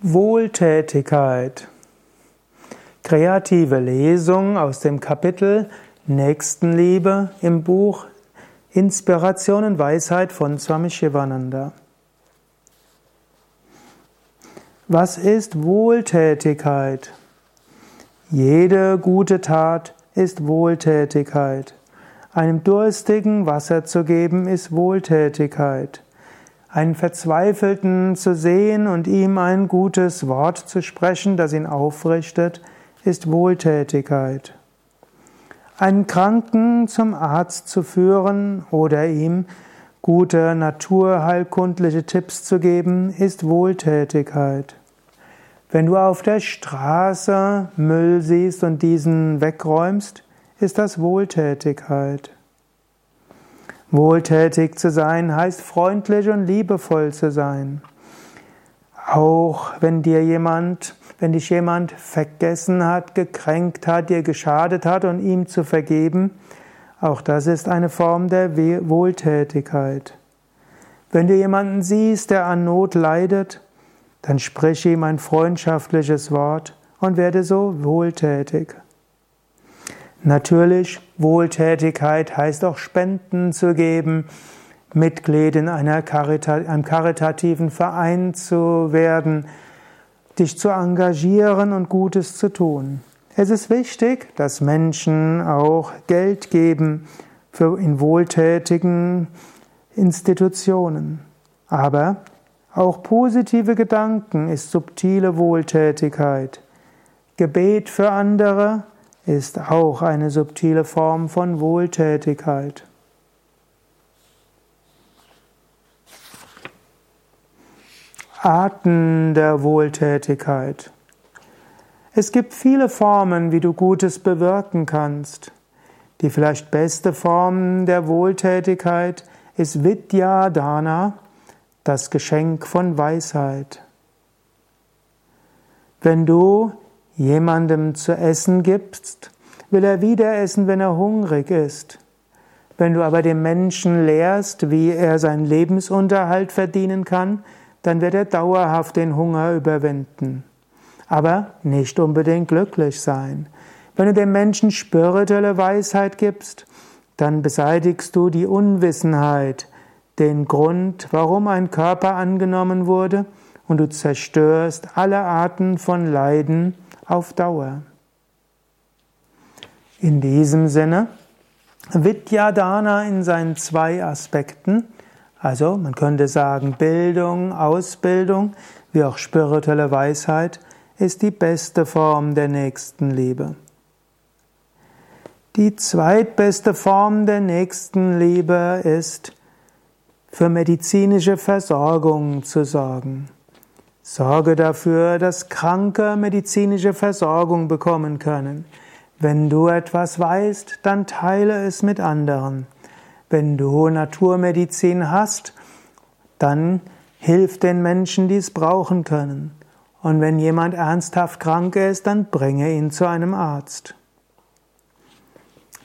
Wohltätigkeit. Kreative Lesung aus dem Kapitel Nächstenliebe im Buch Inspiration und Weisheit von Swami Shivananda. Was ist Wohltätigkeit? Jede gute Tat ist Wohltätigkeit. Einem Durstigen Wasser zu geben ist Wohltätigkeit einen Verzweifelten zu sehen und ihm ein gutes Wort zu sprechen, das ihn aufrichtet, ist Wohltätigkeit. Einen Kranken zum Arzt zu führen oder ihm gute naturheilkundliche Tipps zu geben, ist Wohltätigkeit. Wenn du auf der Straße Müll siehst und diesen wegräumst, ist das Wohltätigkeit. Wohltätig zu sein heißt freundlich und liebevoll zu sein. Auch wenn dir jemand, wenn dich jemand vergessen hat, gekränkt hat, dir geschadet hat und ihm zu vergeben, auch das ist eine Form der Wohltätigkeit. Wenn du jemanden siehst, der an Not leidet, dann sprich ihm ein freundschaftliches Wort und werde so wohltätig. Natürlich, Wohltätigkeit heißt auch Spenden zu geben, Mitglied in einer Karita einem karitativen Verein zu werden, dich zu engagieren und Gutes zu tun. Es ist wichtig, dass Menschen auch Geld geben für in wohltätigen Institutionen. Aber auch positive Gedanken ist subtile Wohltätigkeit. Gebet für andere ist auch eine subtile Form von Wohltätigkeit. Arten der Wohltätigkeit. Es gibt viele Formen, wie du Gutes bewirken kannst. Die vielleicht beste Form der Wohltätigkeit ist Vidya Dana, das Geschenk von Weisheit. Wenn du jemandem zu essen gibst, will er wieder essen, wenn er hungrig ist. Wenn du aber dem Menschen lehrst, wie er seinen Lebensunterhalt verdienen kann, dann wird er dauerhaft den Hunger überwinden. Aber nicht unbedingt glücklich sein. Wenn du dem Menschen spirituelle Weisheit gibst, dann beseitigst du die Unwissenheit, den Grund, warum ein Körper angenommen wurde, und du zerstörst alle Arten von Leiden, auf Dauer. In diesem Sinne, Vidyadana in seinen zwei Aspekten, also man könnte sagen Bildung, Ausbildung, wie auch spirituelle Weisheit, ist die beste Form der Nächstenliebe. Die zweitbeste Form der Nächstenliebe ist, für medizinische Versorgung zu sorgen. Sorge dafür, dass Kranke medizinische Versorgung bekommen können. Wenn du etwas weißt, dann teile es mit anderen. Wenn du Naturmedizin hast, dann hilf den Menschen, die es brauchen können. Und wenn jemand ernsthaft krank ist, dann bringe ihn zu einem Arzt.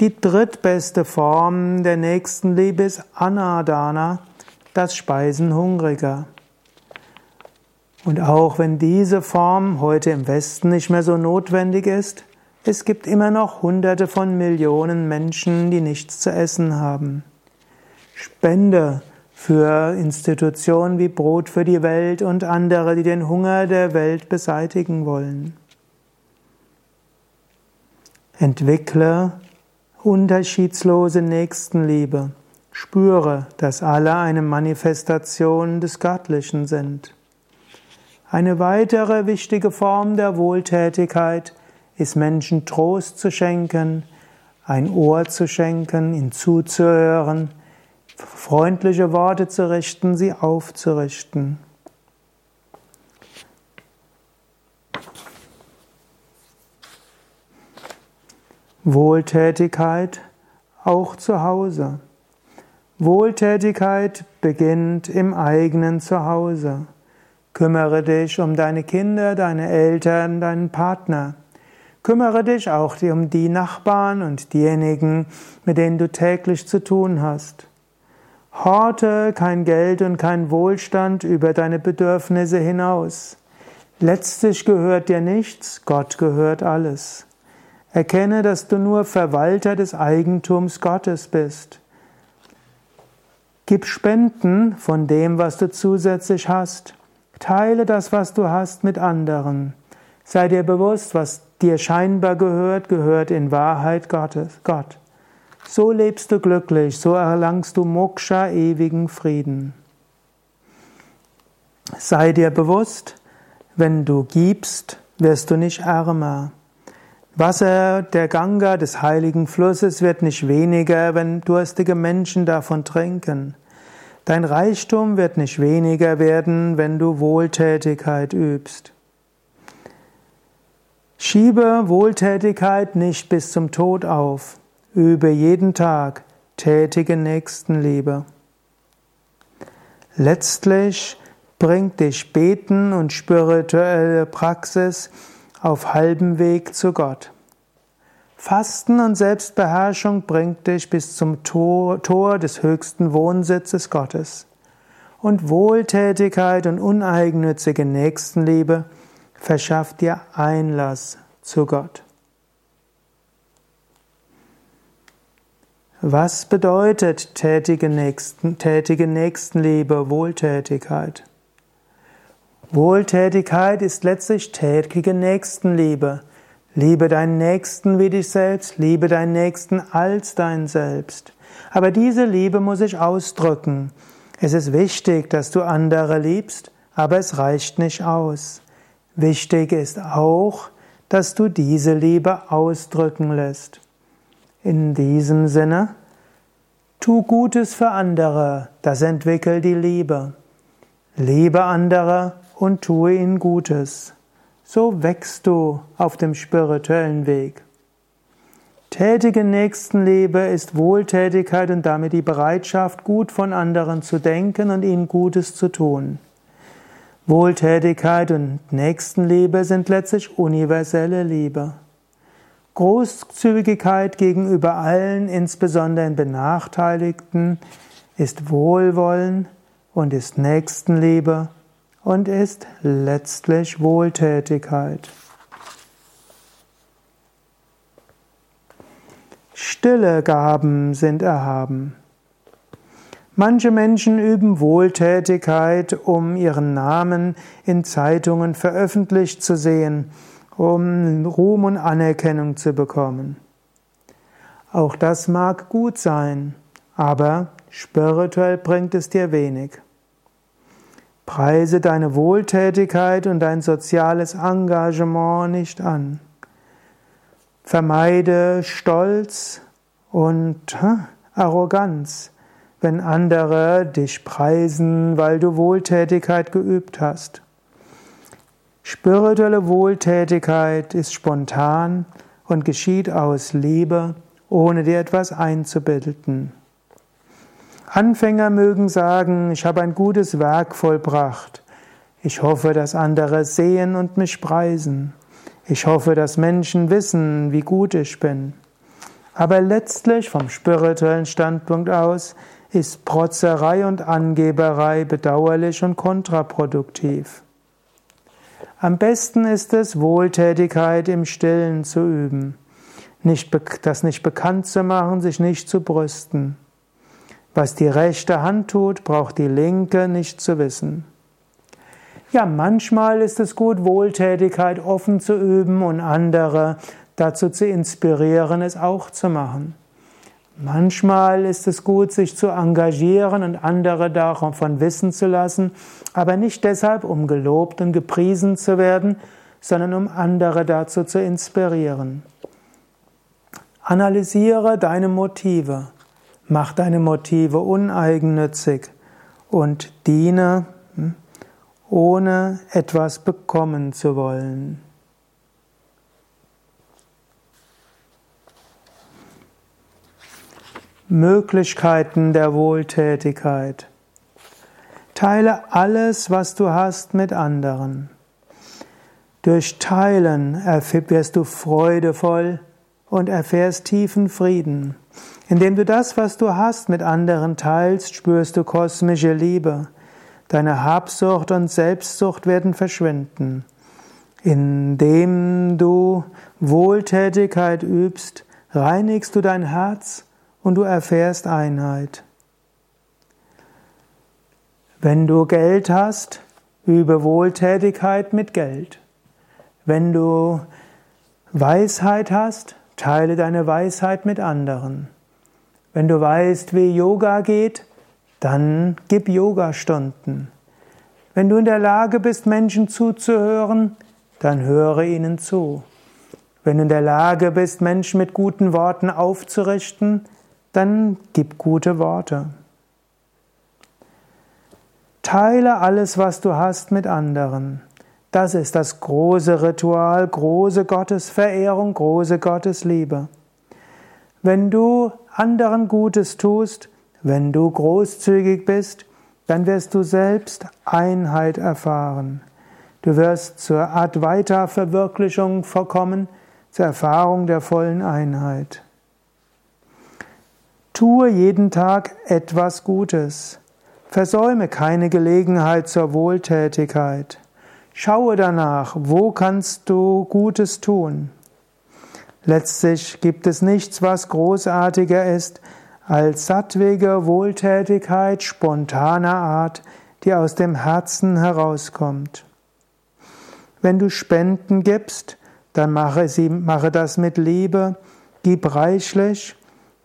Die drittbeste Form der Nächstenliebe ist Anadana, das Speisen Hungriger. Und auch wenn diese Form heute im Westen nicht mehr so notwendig ist, es gibt immer noch Hunderte von Millionen Menschen, die nichts zu essen haben. Spende für Institutionen wie Brot für die Welt und andere, die den Hunger der Welt beseitigen wollen. Entwickle unterschiedslose Nächstenliebe. Spüre, dass alle eine Manifestation des Göttlichen sind. Eine weitere wichtige Form der Wohltätigkeit ist Menschen Trost zu schenken, ein Ohr zu schenken, ihnen zuzuhören, freundliche Worte zu richten, sie aufzurichten. Wohltätigkeit auch zu Hause. Wohltätigkeit beginnt im eigenen Zuhause. Kümmere dich um deine Kinder, deine Eltern, deinen Partner. Kümmere dich auch um die Nachbarn und diejenigen, mit denen du täglich zu tun hast. Horte kein Geld und kein Wohlstand über deine Bedürfnisse hinaus. Letztlich gehört dir nichts, Gott gehört alles. Erkenne, dass du nur Verwalter des Eigentums Gottes bist. Gib Spenden von dem, was du zusätzlich hast. Teile das, was du hast, mit anderen. Sei dir bewusst, was dir scheinbar gehört, gehört in Wahrheit Gottes, Gott. So lebst du glücklich, so erlangst du Moksha, ewigen Frieden. Sei dir bewusst, wenn du gibst, wirst du nicht ärmer. Wasser der Ganga, des heiligen Flusses, wird nicht weniger, wenn durstige Menschen davon trinken. Dein Reichtum wird nicht weniger werden, wenn du Wohltätigkeit übst. Schiebe Wohltätigkeit nicht bis zum Tod auf. Übe jeden Tag tätige Nächstenliebe. Letztlich bringt dich Beten und spirituelle Praxis auf halbem Weg zu Gott. Fasten und Selbstbeherrschung bringt dich bis zum Tor, Tor des höchsten Wohnsitzes Gottes. Und Wohltätigkeit und uneigennützige Nächstenliebe verschafft dir Einlass zu Gott. Was bedeutet tätige, Nächsten, tätige Nächstenliebe, Wohltätigkeit? Wohltätigkeit ist letztlich tätige Nächstenliebe. Liebe deinen Nächsten wie dich selbst, liebe deinen Nächsten als dein Selbst. Aber diese Liebe muss sich ausdrücken. Es ist wichtig, dass du andere liebst, aber es reicht nicht aus. Wichtig ist auch, dass du diese Liebe ausdrücken lässt. In diesem Sinne, tu Gutes für andere, das entwickelt die Liebe. Liebe andere und tue ihnen Gutes. So wächst du auf dem spirituellen Weg. Tätige Nächstenliebe ist Wohltätigkeit und damit die Bereitschaft, gut von anderen zu denken und ihnen Gutes zu tun. Wohltätigkeit und Nächstenliebe sind letztlich universelle Liebe. Großzügigkeit gegenüber allen, insbesondere den Benachteiligten, ist Wohlwollen und ist Nächstenliebe und ist letztlich Wohltätigkeit. Stille Gaben sind erhaben. Manche Menschen üben Wohltätigkeit, um ihren Namen in Zeitungen veröffentlicht zu sehen um Ruhm und Anerkennung zu bekommen. Auch das mag gut sein, aber spirituell bringt es dir wenig. Preise deine Wohltätigkeit und dein soziales Engagement nicht an. Vermeide Stolz und Arroganz, wenn andere dich preisen, weil du Wohltätigkeit geübt hast. Spirituelle Wohltätigkeit ist spontan und geschieht aus Liebe, ohne dir etwas einzubilden. Anfänger mögen sagen, ich habe ein gutes Werk vollbracht. Ich hoffe, dass andere sehen und mich preisen. Ich hoffe, dass Menschen wissen, wie gut ich bin. Aber letztlich vom spirituellen Standpunkt aus ist Protzerei und Angeberei bedauerlich und kontraproduktiv. Am besten ist es, Wohltätigkeit im Stillen zu üben, nicht, das nicht bekannt zu machen, sich nicht zu brüsten. Was die rechte Hand tut, braucht die linke nicht zu wissen. Ja, manchmal ist es gut, Wohltätigkeit offen zu üben und andere dazu zu inspirieren, es auch zu machen. Manchmal ist es gut, sich zu engagieren und andere davon wissen zu lassen, aber nicht deshalb, um gelobt und gepriesen zu werden, sondern um andere dazu zu inspirieren. Analysiere deine Motive, mach deine Motive uneigennützig und diene, hm, ohne etwas bekommen zu wollen. Möglichkeiten der Wohltätigkeit. Teile alles, was du hast, mit anderen. Durch Teilen wirst du freudevoll und erfährst tiefen Frieden. Indem du das, was du hast, mit anderen teilst, spürst du kosmische Liebe. Deine Habsucht und Selbstsucht werden verschwinden. Indem du Wohltätigkeit übst, reinigst du dein Herz und du erfährst Einheit. Wenn du Geld hast, übe Wohltätigkeit mit Geld. Wenn du Weisheit hast, teile deine Weisheit mit anderen. Wenn du weißt, wie Yoga geht, dann gib Yogastunden. Wenn du in der Lage bist, Menschen zuzuhören, dann höre ihnen zu. Wenn du in der Lage bist, Menschen mit guten Worten aufzurichten, dann gib gute Worte. Teile alles, was du hast, mit anderen. Das ist das große Ritual, große Gottesverehrung, große Gottesliebe. Wenn du anderen Gutes tust, wenn du großzügig bist, dann wirst du selbst Einheit erfahren. Du wirst zur Advaita-Verwirklichung verkommen, zur Erfahrung der vollen Einheit. Tue jeden Tag etwas Gutes. Versäume keine Gelegenheit zur Wohltätigkeit. Schaue danach, wo kannst du Gutes tun. Letztlich gibt es nichts, was großartiger ist als sattwige Wohltätigkeit spontaner Art, die aus dem Herzen herauskommt. Wenn du Spenden gibst, dann mache, sie, mache das mit Liebe, gib reichlich,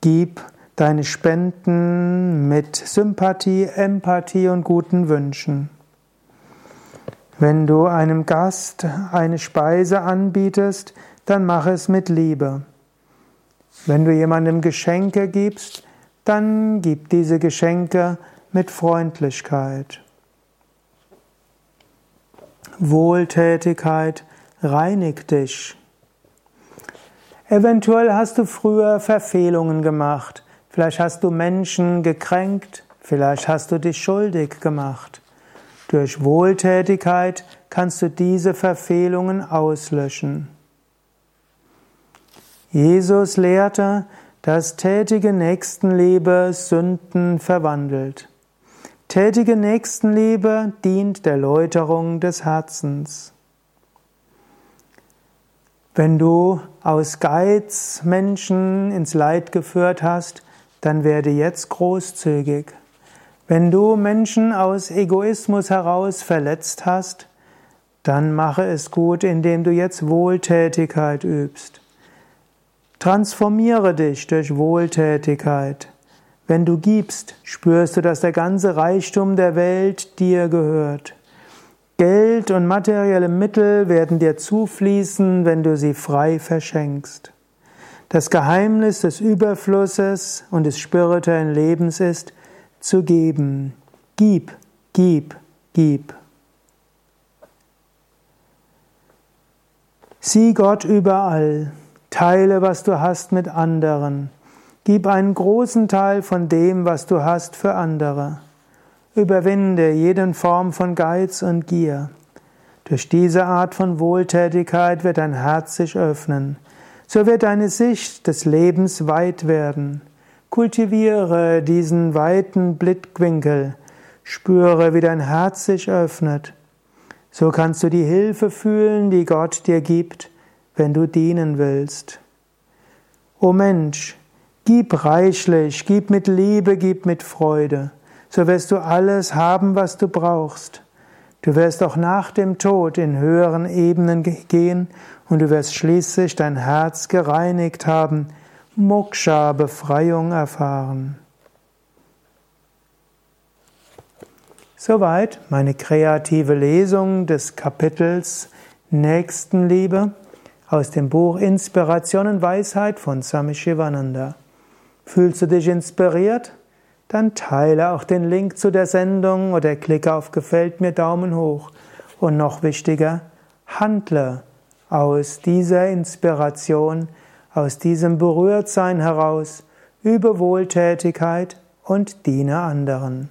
gib deine Spenden mit Sympathie, Empathie und guten Wünschen. Wenn du einem Gast eine Speise anbietest, dann mache es mit Liebe. Wenn du jemandem Geschenke gibst, dann gib diese Geschenke mit Freundlichkeit. Wohltätigkeit reinigt dich. Eventuell hast du früher Verfehlungen gemacht. Vielleicht hast du Menschen gekränkt. Vielleicht hast du dich schuldig gemacht. Durch Wohltätigkeit kannst du diese Verfehlungen auslöschen. Jesus lehrte, dass tätige Nächstenliebe Sünden verwandelt. Tätige Nächstenliebe dient der Läuterung des Herzens. Wenn du aus Geiz Menschen ins Leid geführt hast, dann werde jetzt großzügig. Wenn du Menschen aus Egoismus heraus verletzt hast, dann mache es gut, indem du jetzt Wohltätigkeit übst. Transformiere dich durch Wohltätigkeit. Wenn du gibst, spürst du, dass der ganze Reichtum der Welt dir gehört. Geld und materielle Mittel werden dir zufließen, wenn du sie frei verschenkst. Das Geheimnis des Überflusses und des spirituellen Lebens ist, zu geben. Gib, gib, gib. Sieh Gott überall. Teile, was du hast mit anderen. Gib einen großen Teil von dem, was du hast, für andere. Überwinde jeden Form von Geiz und Gier. Durch diese Art von Wohltätigkeit wird dein Herz sich öffnen. So wird deine Sicht des Lebens weit werden. Kultiviere diesen weiten Blickwinkel. Spüre, wie dein Herz sich öffnet. So kannst du die Hilfe fühlen, die Gott dir gibt, wenn du dienen willst. O Mensch, Gib reichlich, gib mit Liebe, gib mit Freude. So wirst du alles haben, was du brauchst. Du wirst auch nach dem Tod in höheren Ebenen gehen und du wirst schließlich dein Herz gereinigt haben, Moksha, Befreiung erfahren. Soweit meine kreative Lesung des Kapitels Nächstenliebe aus dem Buch Inspiration und Weisheit von Swami Shivananda. Fühlst du dich inspiriert? Dann teile auch den Link zu der Sendung oder klicke auf Gefällt mir Daumen hoch. Und noch wichtiger, handle aus dieser Inspiration, aus diesem Berührtsein heraus, übe Wohltätigkeit und diene anderen.